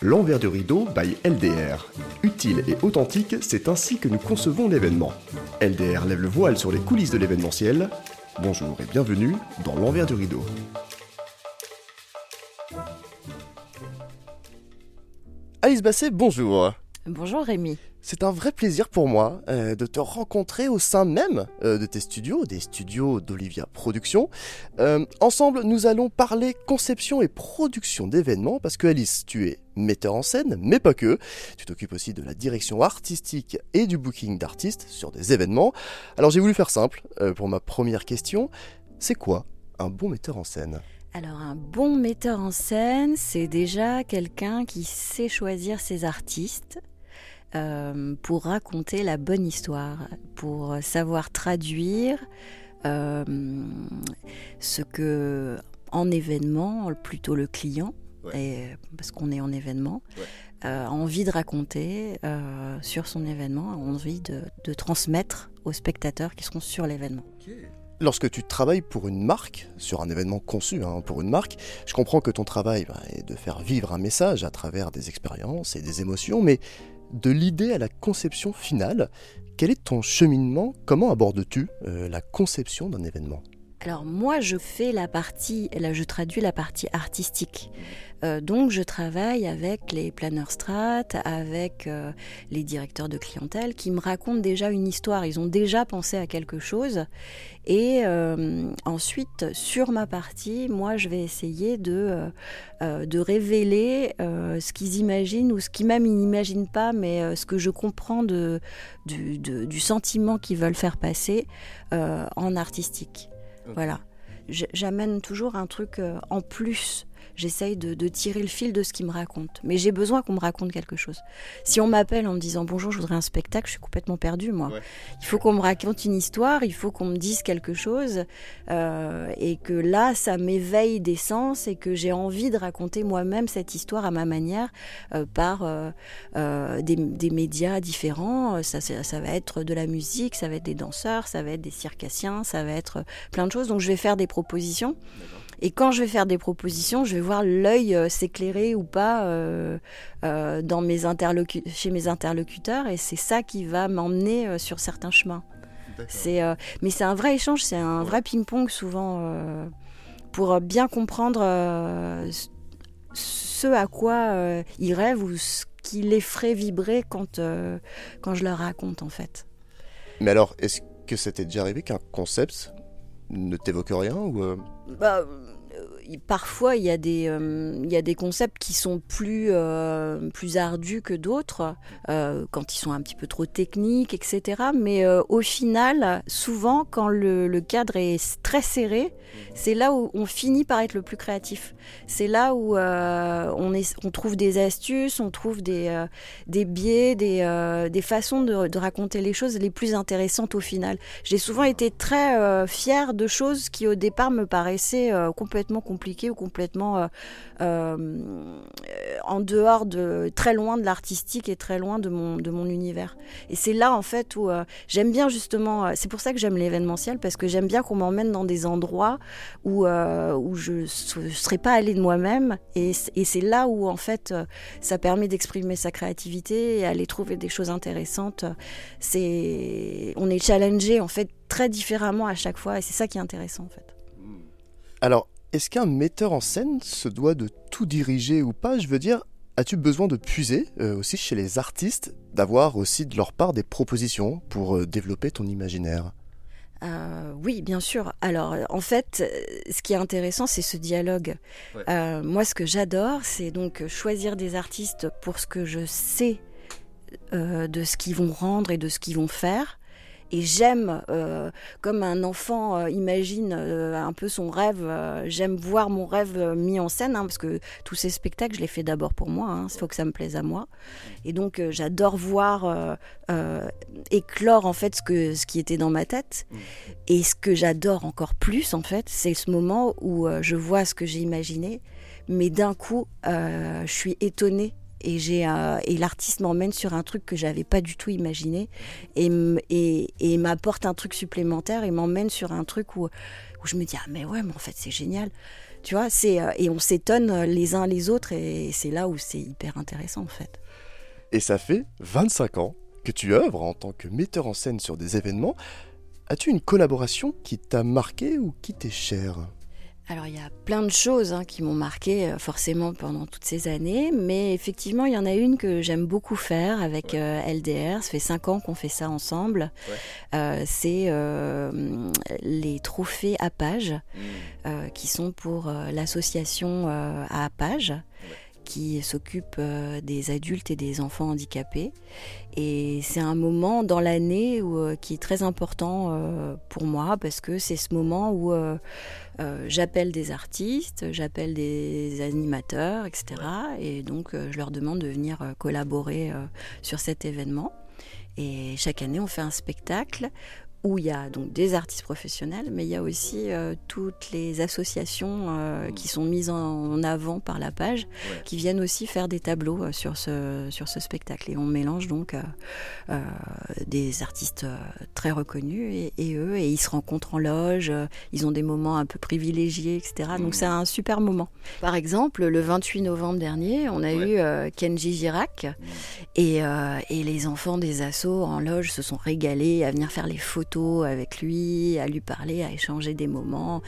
L'envers du rideau by LDR. Utile et authentique, c'est ainsi que nous concevons l'événement. LDR lève le voile sur les coulisses de l'événementiel. Bonjour et bienvenue dans l'envers du rideau. Alice Basset, bonjour. Bonjour Rémi. C'est un vrai plaisir pour moi euh, de te rencontrer au sein même euh, de tes studios, des studios d'Olivia Productions. Euh, ensemble, nous allons parler conception et production d'événements parce que Alice, tu es metteur en scène, mais pas que. Tu t'occupes aussi de la direction artistique et du booking d'artistes sur des événements. Alors j'ai voulu faire simple pour ma première question. C'est quoi un bon metteur en scène? Alors un bon metteur en scène, c'est déjà quelqu'un qui sait choisir ses artistes, euh, pour raconter la bonne histoire, pour savoir traduire euh, ce que en événement, plutôt le client, parce qu'on est en événement, euh, a envie de raconter sur son événement, a envie de, transmettre aux spectateurs qui seront sur l'événement. Lorsque tu travailles pour une marque, sur un événement conçu hein, pour une marque, je comprends que ton travail bah, est de faire vivre un message à travers des expériences et des émotions, mais de l'idée à la conception finale, quel est ton cheminement? Comment abordes-tu euh, la conception d'un événement? Alors moi, je fais la partie, là, je traduis la partie artistique. Euh, donc je travaille avec les planeurs strat, avec euh, les directeurs de clientèle qui me racontent déjà une histoire. Ils ont déjà pensé à quelque chose. Et euh, ensuite, sur ma partie, moi, je vais essayer de, révéler ce qu'ils imaginent ou ce qu'ils même n'imaginent pas, mais ce que je comprends du, du sentiment qu'ils veulent faire passer en artistique. Voilà. J'amène toujours un truc en plus j'essaye de, tirer le fil de ce qu'il me raconte. Mais j'ai besoin qu'on me raconte quelque chose. Si on m'appelle en me disant bonjour, je voudrais un spectacle, je suis complètement perdue, moi. Il faut qu'on me raconte une histoire, il faut qu'on me dise quelque chose, euh, et que là, ça m'éveille des sens et que j'ai envie de raconter moi-même cette histoire à ma manière euh, par euh, des, médias différents. Ça, ça va être de la musique, ça va être des danseurs, ça va être des circassiens, ça va être plein de choses. Donc je vais faire des propositions. Et quand je vais faire des propositions, je vais voir l'œil euh, s'éclairer ou pas euh, euh, dans mes chez mes interlocuteurs, et c'est ça qui va m'emmener sur certains chemins. C'est, mais c'est un vrai échange, c'est un vrai ping-pong souvent pour bien comprendre ce à quoi ils rêvent ou ce qui les ferait vibrer quand, quand je leur raconte en fait. Mais alors, est-ce que c'était déjà arrivé qu'un concept ne t'évoque rien ou bah, parfois il y, a des, euh, il y a des concepts qui sont plus, euh, plus ardus que d'autres, euh, quand ils sont un petit peu trop techniques, etc. Mais au final, souvent, quand le, cadre est très serré, c'est là où on finit par être le plus créatif. C'est là où on, trouve des astuces, on trouve des, biais, des, façons de, raconter les choses les plus intéressantes au final. J'ai souvent été très fière de choses qui au départ me paraissaient complètement compliqué ou complètement euh, euh, en dehors de très loin de l'artistique et très loin de mon de mon univers. Et c'est là en fait où euh, j'aime bien justement. c'est pour ça que j'aime l'événementiel parce que j'aime bien qu'on m'emmène dans des endroits où où je ne serais pas allée de moi-même et, et c'est là où en fait ça permet d'exprimer sa créativité et aller trouver des choses intéressantes. C'est on est challengé en fait très différemment à chaque fois et c'est ça qui est intéressant en fait. Alors, est-ce qu'un metteur en scène se doit de tout diriger ou pas? Je veux dire, as-tu besoin de puiser euh, aussi chez les artistes, d'avoir aussi de leur part des propositions pour euh, développer ton imaginaire? Euh, oui, bien sûr. Alors, en fait, ce qui est intéressant, c'est ce dialogue. moi, ce que j'adore, c'est donc choisir des artistes pour ce que je sais de ce qu'ils vont rendre et de ce qu'ils vont faire et j'aime, euh, comme un enfant euh, imagine euh, un peu son rêve, j'aime voir mon rêve mis en scène, hein, parce que tous ces spectacles, je les fais d'abord pour moi, il hein, faut que ça me plaise à moi. Et donc j'adore voir éclore en fait ce, que, ce qui était dans ma tête. Mmh. Et ce que j'adore encore plus, en fait, c'est ce moment où je vois ce que j'ai imaginé, mais d'un coup, je suis étonnée et j'ai et l'artiste m'emmène sur un truc que j'avais pas du tout imaginé et et, m'apporte un truc supplémentaire et m'emmène sur un truc où je me dis ah mais ouais mais en fait c'est génial. Tu vois c'est et on s'étonne les uns les autres et c'est là où c'est hyper intéressant en fait. Et ça fait 25 ans que tu œuvres en tant que metteur en scène sur des événements. As-tu une collaboration qui t'a marqué ou qui t'est chère? Alors il y a plein de choses hein, qui m'ont marqué euh, forcément pendant toutes ces années, mais effectivement il y en a une que j'aime beaucoup faire avec euh, LDR. Ça fait cinq ans qu'on fait ça ensemble. Euh, c'est les trophées à page mmh. qui sont pour l'association à page qui s'occupe euh, des adultes et des enfants handicapés. Et c'est un moment dans l'année euh, qui est très important euh, pour moi parce que c'est ce moment où j'appelle des artistes, j'appelle des animateurs, etc. Et donc je leur demande de venir collaborer sur cet événement. Et chaque année, on fait un spectacle où il y a donc des artistes professionnels, mais il y a aussi euh, toutes les associations euh, qui sont mises en, avant par la page, qui viennent aussi faire des tableaux euh, sur, ce, sur ce spectacle. Et on mélange donc des artistes très reconnus et, eux, et ils se rencontrent en loge, ils ont des moments un peu privilégiés, etc. Donc mmh. c'est un super moment. Par exemple, le 28 novembre dernier, on a eu Kenji Girac, mmh. et, et les enfants des assos en loge se sont régalés à venir faire les photos avec lui, à lui parler, à échanger des moments.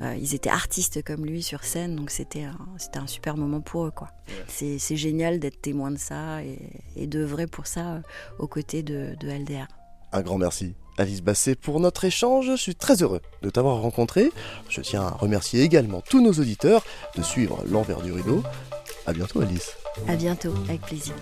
Euh, ils étaient artistes comme lui sur scène, donc c'était un, c'était un super moment pour eux. Quoi. C'est, génial d'être témoin de ça et, et d'œuvrer pour ça euh, aux côtés de, de LDR. Un grand merci. Alice Basset pour notre échange. Je suis très heureux de t'avoir rencontré. Je tiens à remercier également tous nos auditeurs de suivre l'envers du rideau. À bientôt Alice. À bientôt, avec plaisir.